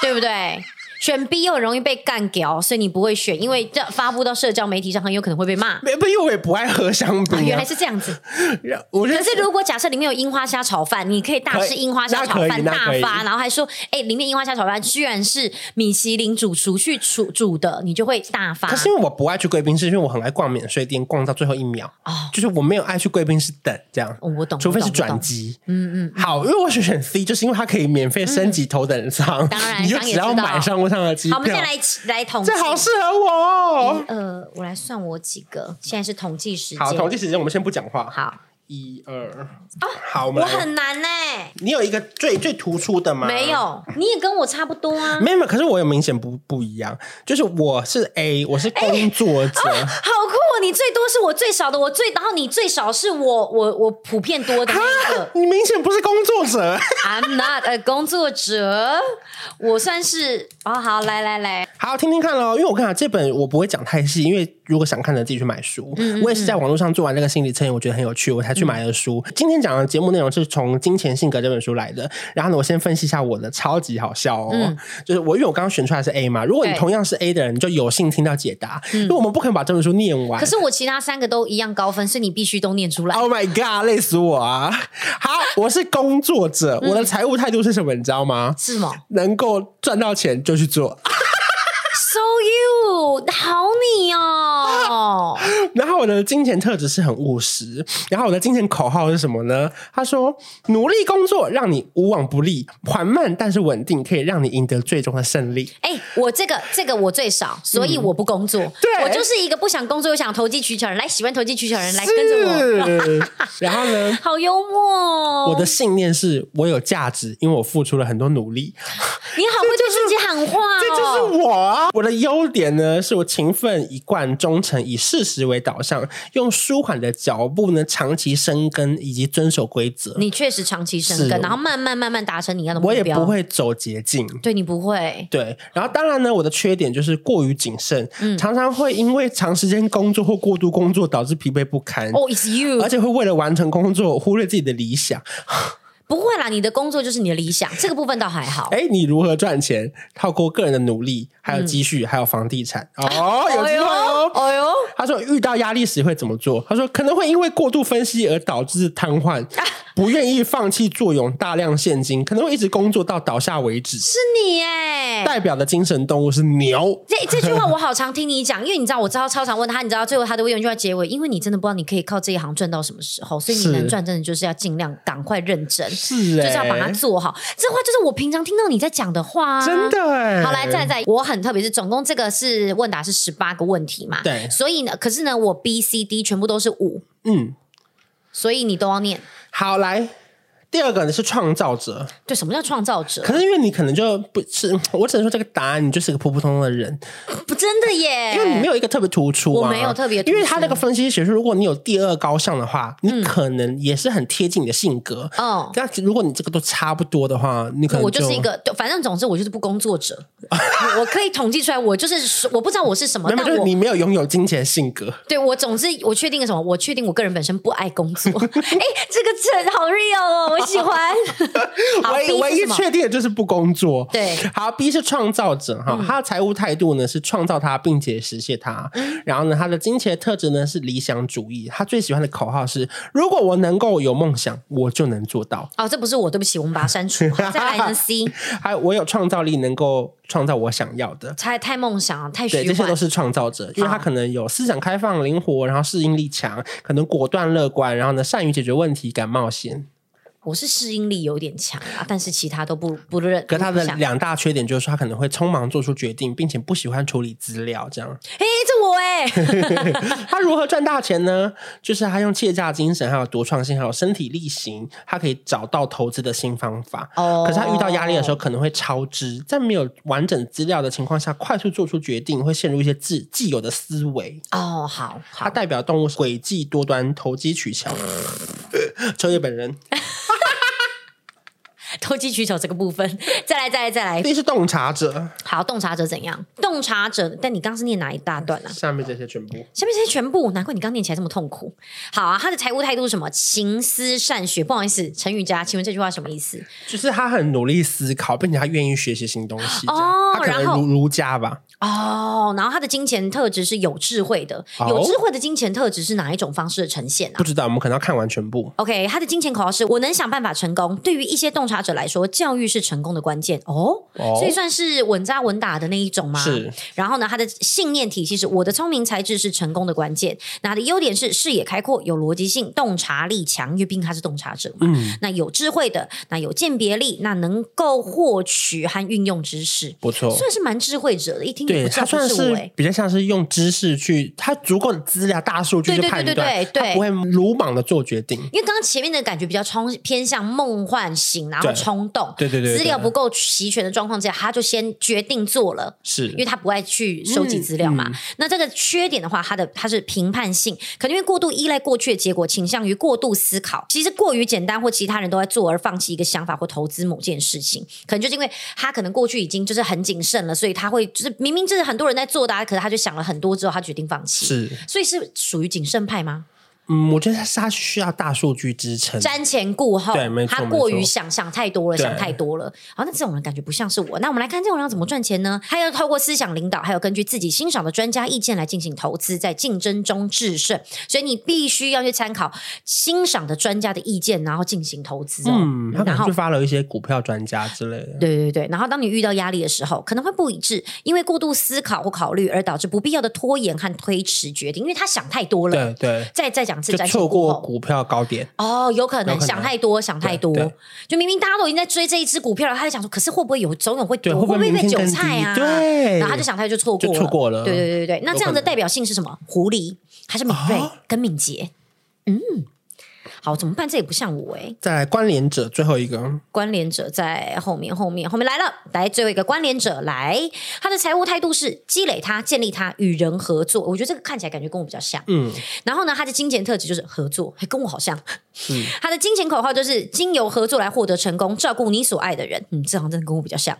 对不对？选 B 又很容易被干掉，所以你不会选，因为这发布到社交媒体上很有可能会被骂。没不，因为我也不爱喝香槟、啊啊。原来是这样子。我可是如果假设里面有樱花虾炒饭，你可以大吃樱花虾炒饭大发，然后还说，哎、欸，里面樱花虾炒饭居然是米其林主厨去煮煮的，你就会大发。可是因为我不爱去贵宾室，因为我很爱逛免税店，逛到最后一秒。哦，就是我没有爱去贵宾室等这样。哦，我懂。除非是转机。嗯嗯。好，因为我选 C，就是因为它可以免费升级头等舱、嗯。当然，你就只要买商务舱的机票。好，我们现在来。来统计，这好适合我哦。呃，我来算我几个，现在是统计时间。好，统计时间，我们先不讲话。好，一二啊，好，我们我很难呢。你有一个最最突出的吗？没有，你也跟我差不多啊。没有，可是我有明显不不一样，就是我是 A，我是工作者。好酷！哦你最多是我最少的，我最然后你最少是我我我普遍多的那一个。你明显不是工作者。I'm not a 工作者，我算是哦。好，来来来，好听听看喽。因为我看啊，这本我不会讲太细，因为如果想看的自己去买书。嗯嗯嗯，我也是在网络上做完那个心理测验，我觉得很有趣，我才去买了书。嗯、今天讲的节目内容是从《金钱性格》这本书来的。然后呢，我先分析一下我的，超级好笑哦。嗯、就是我因为我刚刚选出来是 A 嘛，如果你同样是 A 的人，你就有幸听到解答。嗯、因为我们不可能把这本书念完。可是我其他三个都一样高分，是你必须都念出来。Oh my god，累死我啊！好，我是工作者，我的财务态度是什么？你知道吗？是吗？能够赚到钱就去做。So you 好你哦，然后我的金钱特质是很务实，然后我的金钱口号是什么呢？他说：努力工作让你无往不利，缓慢但是稳定，可以让你赢得最终的胜利。哎、欸，我这个这个我最少，所以我不工作。嗯、对，我就是一个不想工作又想投机取巧人。来，喜欢投机取巧人来跟着我。然后呢？好幽默。我的信念是我有价值，因为我付出了很多努力。你好会对自己喊话、哦，这就是我啊！我的优点呢，是我勤奋、一贯、忠诚，以事实为导向，用舒缓的脚步呢，长期生根以及遵守规则。你确实长期生根，然后慢慢慢慢达成你要的目标。我也不会走捷径，对你不会。对，然后当然呢，我的缺点就是过于谨慎，嗯、常常会因为长时间工作或过度工作导致疲惫不堪。哦、oh,，it's you，而且会为了完成工作忽略自己的理想。不会啦，你的工作就是你的理想，这个部分倒还好。哎，你如何赚钱？透过个人的努力，还有积蓄，嗯、还有房地产。哦，有机会哦。哦呦，他说遇到压力时会怎么做？他说可能会因为过度分析而导致瘫痪。啊不愿意放弃坐拥大量现金，可能会一直工作到倒下为止。是你哎，代表的精神动物是牛。这这句话我 好常听你讲，因为你知道我知道超常问他，你知道最后他都会用一句话结尾，因为你真的不知道你可以靠这一行赚到什么时候，所以你能赚真的就是要尽量赶快认真，是诶，就是要把它做好。这话就是我平常听到你在讲的话，啊，真的诶。好，来再再，我很特别，是总共这个是问答是十八个问题嘛？对，所以呢，可是呢，我 B、C、D 全部都是五，嗯，所以你都要念。好，来。第二个呢是创造者，对，什么叫创造者？可是因为你可能就不是，我只能说这个答案，你就是个普普通通的人，不真的耶，因为你没有一个特别突出，我没有特别突出，因为他那个分析学说，如果你有第二高尚的话，你可能也是很贴近你的性格哦。但如果你这个都差不多的话，你可能我就是一个，反正总之我就是不工作者，我可以统计出来，我就是我不知道我是什么，但是你没有拥有金钱性格。对，我总之我确定个什么？我确定我个人本身不爱工作。哎，这个词好 real 哦，我喜欢。唯唯一确定的就是不工作。对，好，B 是创造者哈，嗯、他的财务态度呢是创造他，并且实现他。嗯、然后呢，他的金钱特质呢是理想主义。他最喜欢的口号是：如果我能够有梦想，我就能做到。哦，这不是我，对不起，我们把它删除。再来一个 C，还有我有创造力，能够创造我想要的。太太梦想，太虚幻。对，这些都是创造者，因为他可能有思想开放、灵活，然后适应力强，可能果断乐观，然后呢，善于解决问题，敢冒险。我是适应力有点强啊，但是其他都不不认。可他的两大缺点就是说，他可能会匆忙做出决定，并且不喜欢处理资料，这样。哎，这我哎。他如何赚大钱呢？就是他用企业家精神，还有独创性，还有身体力行，他可以找到投资的新方法。哦。可是他遇到压力的时候，可能会超支，在没有完整资料的情况下，快速做出决定，会陷入一些自既有的思维。哦，好。他代表动物诡计多端，投机取巧。秋叶本人。投机取巧这个部分，再来，再来，再来。第一是洞察者，好，洞察者怎样？洞察者，但你刚刚是念哪一大段啊？下面这些全部，下面这些全部，难怪你刚念起来这么痛苦。好啊，他的财务态度是什么？勤思善学。不好意思，陈雨佳，请问这句话什么意思？就是他很努力思考，并且他愿意学习新东西。哦，他可能儒儒家吧。哦，然后他的金钱特质是有智慧的。哦、有智慧的金钱特质是哪一种方式的呈现啊？不知道，我们可能要看完全部。OK，他的金钱口号是：我能想办法成功。对于一些洞察者来说，教育是成功的关键哦，哦，所以算是稳扎稳打的那一种吗？是。然后呢，他的信念体系是：我的聪明才智是成功的关键。那他的优点是视野开阔、有逻辑性、洞察力强，因为毕竟他是洞察者嘛。嗯。那有智慧的，那有鉴别力，那能够获取和运用知识，不错，算是蛮智慧者的。一听对他算是比较像是用知识去，他足够的资料、大数据去判断，对对对对对，他不会鲁莽的做决定。因为刚刚前面的感觉比较冲偏向梦幻型，然后冲动，对对对，资料不够齐全的状况之下，他就先决定做了，是。因为他不爱去收集资料嘛。那这个缺点的话，他的他是评判性，可能因为过度依赖过去的结果，倾向于过度思考，其实过于简单或其他人都在做而放弃一个想法或投资某件事情，可能就是因为他可能过去已经就是很谨慎了，所以他会就是明明就是很多人在做的，可是他就想了很多之后，他决定放弃，是，所以是属于谨慎派吗？嗯，我觉得他需要大数据支撑，瞻前顾后，对，没错，他过于想想太多了，想太多了。好，那这种人感觉不像是我。那我们来看这种人要怎么赚钱呢？他要透过思想领导，还有根据自己欣赏的专家意见来进行投资，在竞争中制胜。所以你必须要去参考欣赏的专家的意见，然后进行投资哦。嗯，他可能去发了一些股票专家之类的。对对对，然后当你遇到压力的时候，可能会不一致，因为过度思考或考虑而导致不必要的拖延和推迟决定，因为他想太多了。对对，再再讲错过。股票高点哦，有可能想太多，想太多，就明明大家都已经在追这一只股票了，他就想说，可是会不会有总有会会不会被韭菜啊？对，然后他就想太多，就错过了，错过了。对对对对，那这样的代表性是什么？狐狸还是敏锐跟敏捷？嗯。好，怎么办？这也不像我哎。再来，关联者最后一个，关联者在后面，后面，后面来了，来最后一个关联者来，他的财务态度是积累他，建立他，与人合作。我觉得这个看起来感觉跟我比较像，嗯。然后呢，他的金钱特质就是合作，还跟我好像。嗯。他的金钱口号就是经由合作来获得成功，照顾你所爱的人。嗯，这好像真的跟我比较像。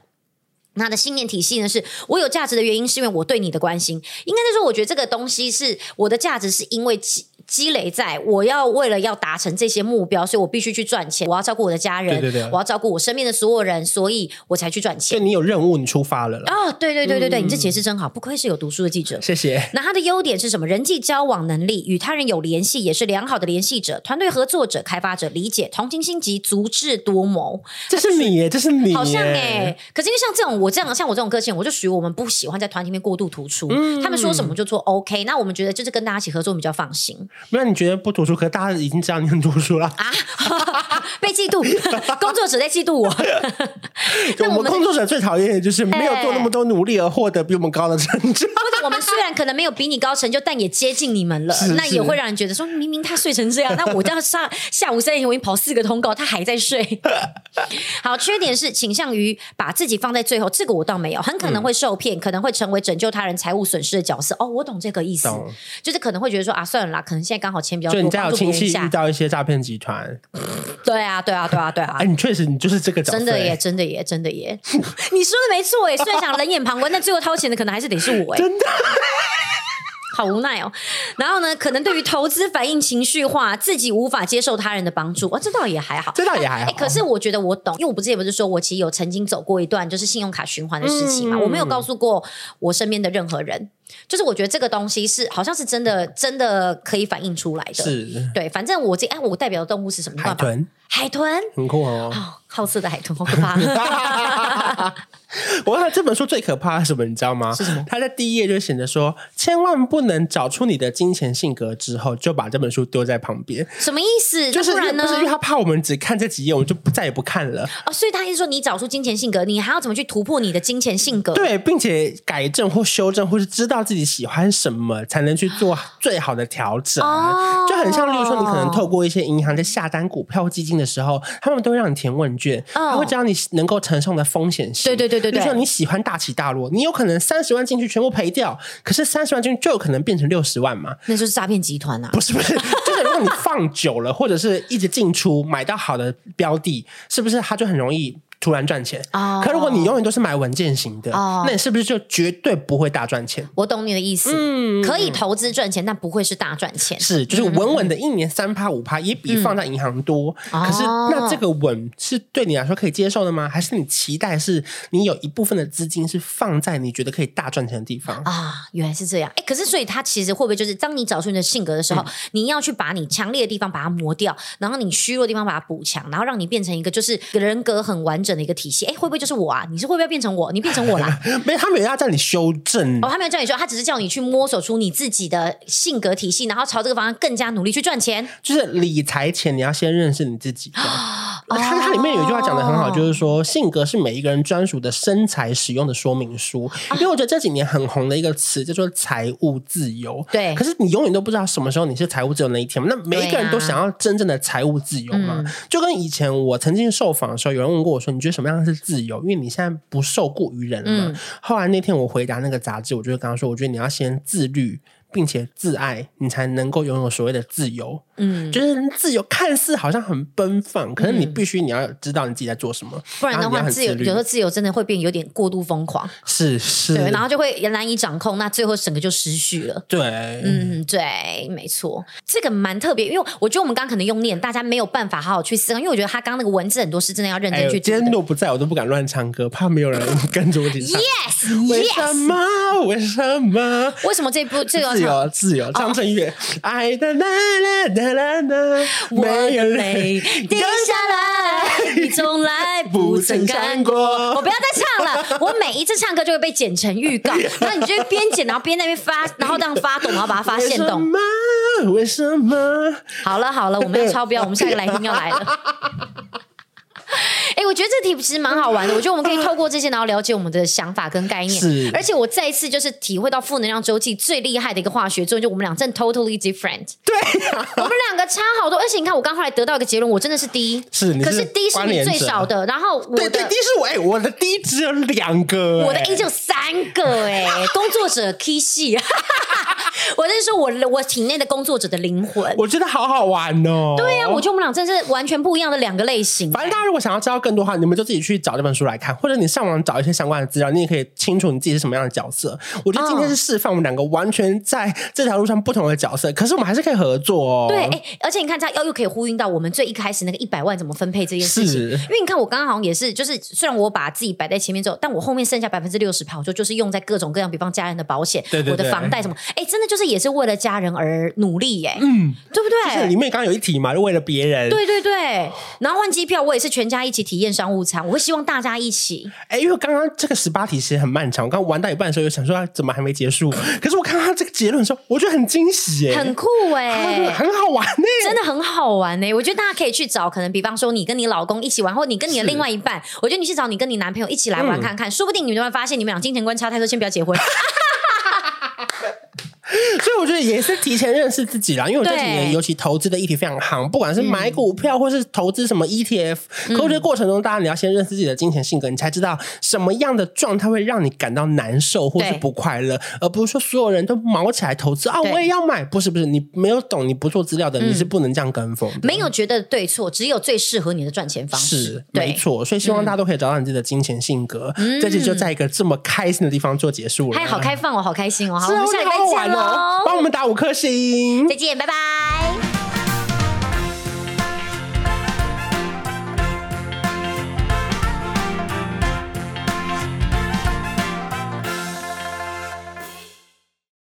他的信念体系呢，是我有价值的原因是因为我对你的关心。应该是说，我觉得这个东西是我的价值，是因为。积累在我要为了要达成这些目标，所以我必须去赚钱。我要照顾我的家人，对对对，我要照顾我身边的所有人，所以我才去赚钱。所以你有任务，你出发了哦，对对对对对，嗯、你这解释真好，不愧是有读书的记者。谢谢。那他的优点是什么？人际交往能力，与他人有联系，也是良好的联系者，团队合作者，开发者，理解，同情心及足智多谋。这是你耶，这是你，好像哎。可是因为像这种我这样像我这种个性，我就属于我们不喜欢在团体里面过度突出。嗯、他们说什么就做 OK，那我们觉得就是跟大家一起合作比较放心。没有，你觉得不？读书，可是大家已经知道你很读书了啊！被嫉妒，工作者在嫉妒我。我们工作者最讨厌的就是没有做那么多努力而获得比我们高的成就。或者我们虽然可能没有比你高成就，但也接近你们了，那也会让人觉得说，明明他睡成这样，那我这样上下午三点我已经跑四个通告，他还在睡。好，缺点是倾向于把自己放在最后，这个我倒没有，很可能会受骗，可能会成为拯救他人财务损失的角色。哦，我懂这个意思，就是可能会觉得说啊，算了啦，可能现在刚好钱比较多。你家有亲戚遇到一些诈骗集团，对啊，对啊，对啊，对啊！哎，你确实，你就是这个角色，真的耶，真的耶，真的耶！你说的没错哎，虽然想冷眼旁观，但最后掏钱的可能还是得是我哎，真的，好无奈哦。然后呢，可能对于投资反应情绪化，自己无法接受他人的帮助，哦，这倒也还好，这倒也还好。可是我觉得我懂，因为我不之前不是说我其实有曾经走过一段就是信用卡循环的事情嘛，我没有告诉过我身边的任何人。就是我觉得这个东西是好像是真的，真的可以反映出来的。是，对，反正我这哎，我代表的动物是什么？海豚。海豚很酷哦，好色的海豚好可怕。我看这本书最可怕的是什么？你知道吗？是什么？他在第一页就写着说，千万不能找出你的金钱性格之后，就把这本书丢在旁边。什么意思？就是不然呢？就是因为他怕我们只看这几页，我们就再也不看了。哦，所以他意思说，你找出金钱性格，你还要怎么去突破你的金钱性格？对，并且改正或修正，或是知道自己喜欢什么，才能去做 最好的调整。哦，就很像，例如说，你可能透过一些银行在下单股票基金的时候，他们都会让你填问卷，他会知道你能够承受的风险性。对对对对对，就说你喜欢大起大落，你有可能三十万进去全部赔掉，可是三十万进去就有可能变成六十万嘛？那就是诈骗集团啊！不是不是，就是如果你放久了，或者是一直进出买到好的标的，是不是它就很容易？突然赚钱，oh, 可如果你永远都是买稳健型的，oh. 那你是不是就绝对不会大赚钱？我懂你的意思，嗯，可以投资赚钱，但不会是大赚钱。是，就是稳稳的，一年三趴五趴，也比放在银行多。嗯、可是，那这个稳是对你来说可以接受的吗？还是你期待是你有一部分的资金是放在你觉得可以大赚钱的地方啊？原来是这样。哎，可是所以它其实会不会就是当你找出你的性格的时候，嗯、你要去把你强烈的地方把它磨掉，然后你虚弱的地方把它补强，然后让你变成一个就是人格很完整。整的一个体系。哎，会不会就是我啊？你是会不会变成我？你变成我啦？没有，他没有要叫你修正哦，他没有叫你修，他只是叫你去摸索出你自己的性格体系，然后朝这个方向更加努力去赚钱。就是理财前你要先认识你自己。它它里面有一句话讲的很好，就是说性格是每一个人专属的身材使用的说明书。因为我觉得这几年很红的一个词叫做财务自由。对，可是你永远都不知道什么时候你是财务自由那一天嘛？那每一个人都想要真正的财务自由嘛？嗯、就跟以前我曾经受访的时候，有人问过我说：“你觉得什么样是自由？”因为你现在不受雇于人了嘛。嗯、后来那天我回答那个杂志，我就跟他说：“我觉得你要先自律。”并且自爱，你才能够拥有所谓的自由。嗯，就是自由看似好像很奔放，可是你必须你要知道你自己在做什么，不然的话，自由有时候自由真的会变有点过度疯狂。是是，对，然后就会难以掌控，那最后整个就失序了。对，嗯，对，没错，这个蛮特别，因为我觉得我们刚刚可能用念，大家没有办法好好去思考，因为我觉得他刚刚那个文字很多是真的要认真去。今天若不在我都不敢乱唱歌，怕没有人跟着我一起唱。Yes，为什么？为什么？为什么这部这个自由自由？张震岳，爱的啦啦啦啦啦，我眼泪掉下来，你从来不曾看过。我不要再唱了，我每一次唱歌就会被剪成预告，然后你就会边剪，然后边那边发，然后这样发抖，然后把它发现懂。为什么？为什么？好了好了，我们要超标，我们下一个来宾要来了。哎、欸，我觉得这题其实蛮好玩的。我觉得我们可以透过这些，然后了解我们的想法跟概念。是，而且我再一次就是体会到负能量周期最厉害的一个化学作用，就我们俩真的 totally different。对、啊，我们两个差好多。而且你看，我刚后来得到一个结论，我真的是低。是，是可是低是你最少的。然后我的对对 D 是我，哎、欸，我的低只有两个，我的 A 就有三个，哎，工作者 K 系。我是说我我体内的工作者的灵魂，我觉得好好玩哦。对呀、啊，我觉得我们俩真是完全不一样的两个类型。反正大家如果想要知道更多的话，你们就自己去找这本书来看，或者你上网找一些相关的资料，你也可以清楚你自己是什么样的角色。我觉得今天是示范我们两个完全在这条路上不同的角色，可是我们还是可以合作哦。对，哎，而且你看，他又又可以呼应到我们最一开始那个一百万怎么分配这件事情。因为你看，我刚刚好像也是，就是虽然我把自己摆在前面之后，但我后面剩下百分之六十跑，就就是用在各种各样，比方家人的保险，对对对，我的房贷什么，哎，真的就是也是为了家人而努力耶，嗯，对不对？就是里面刚刚有一题嘛，就为了别人，对对对。然后换机票，我也是全家一起体验商务舱，我会希望大家一起。哎，因为刚刚这个十八题其实很漫长，我刚刚玩到一半的时候，又想说怎么还没结束？可是我看到他这个结论的时候，我觉得很惊喜耶，很酷哎，很好玩呢，真的很好玩呢。我觉得大家可以去找，可能比方说你跟你老公一起玩，或你跟你的另外一半，我觉得你去找你跟你男朋友一起来玩看看，嗯、说不定你们会发现你们俩金钱观差太多，先不要结婚。所以我觉得也是提前认识自己啦，因为我这几年尤其投资的议题非常夯，不管是买股票或是投资什么 ETF，可我觉得过程中，大家你要先认识自己的金钱性格，你才知道什么样的状态会让你感到难受或是不快乐，而不是说所有人都卯起来投资啊，我也要买，不是不是，你没有懂，你不做资料的，你是不能这样跟风，没有觉得对错，只有最适合你的赚钱方式，是没错。所以希望大家都可以找到你自己的金钱性格。这集就在一个这么开心的地方做结束了，还好开放哦，好开心哦，好，我们下礼拜见喽，帮我们打五颗星，再见，拜拜。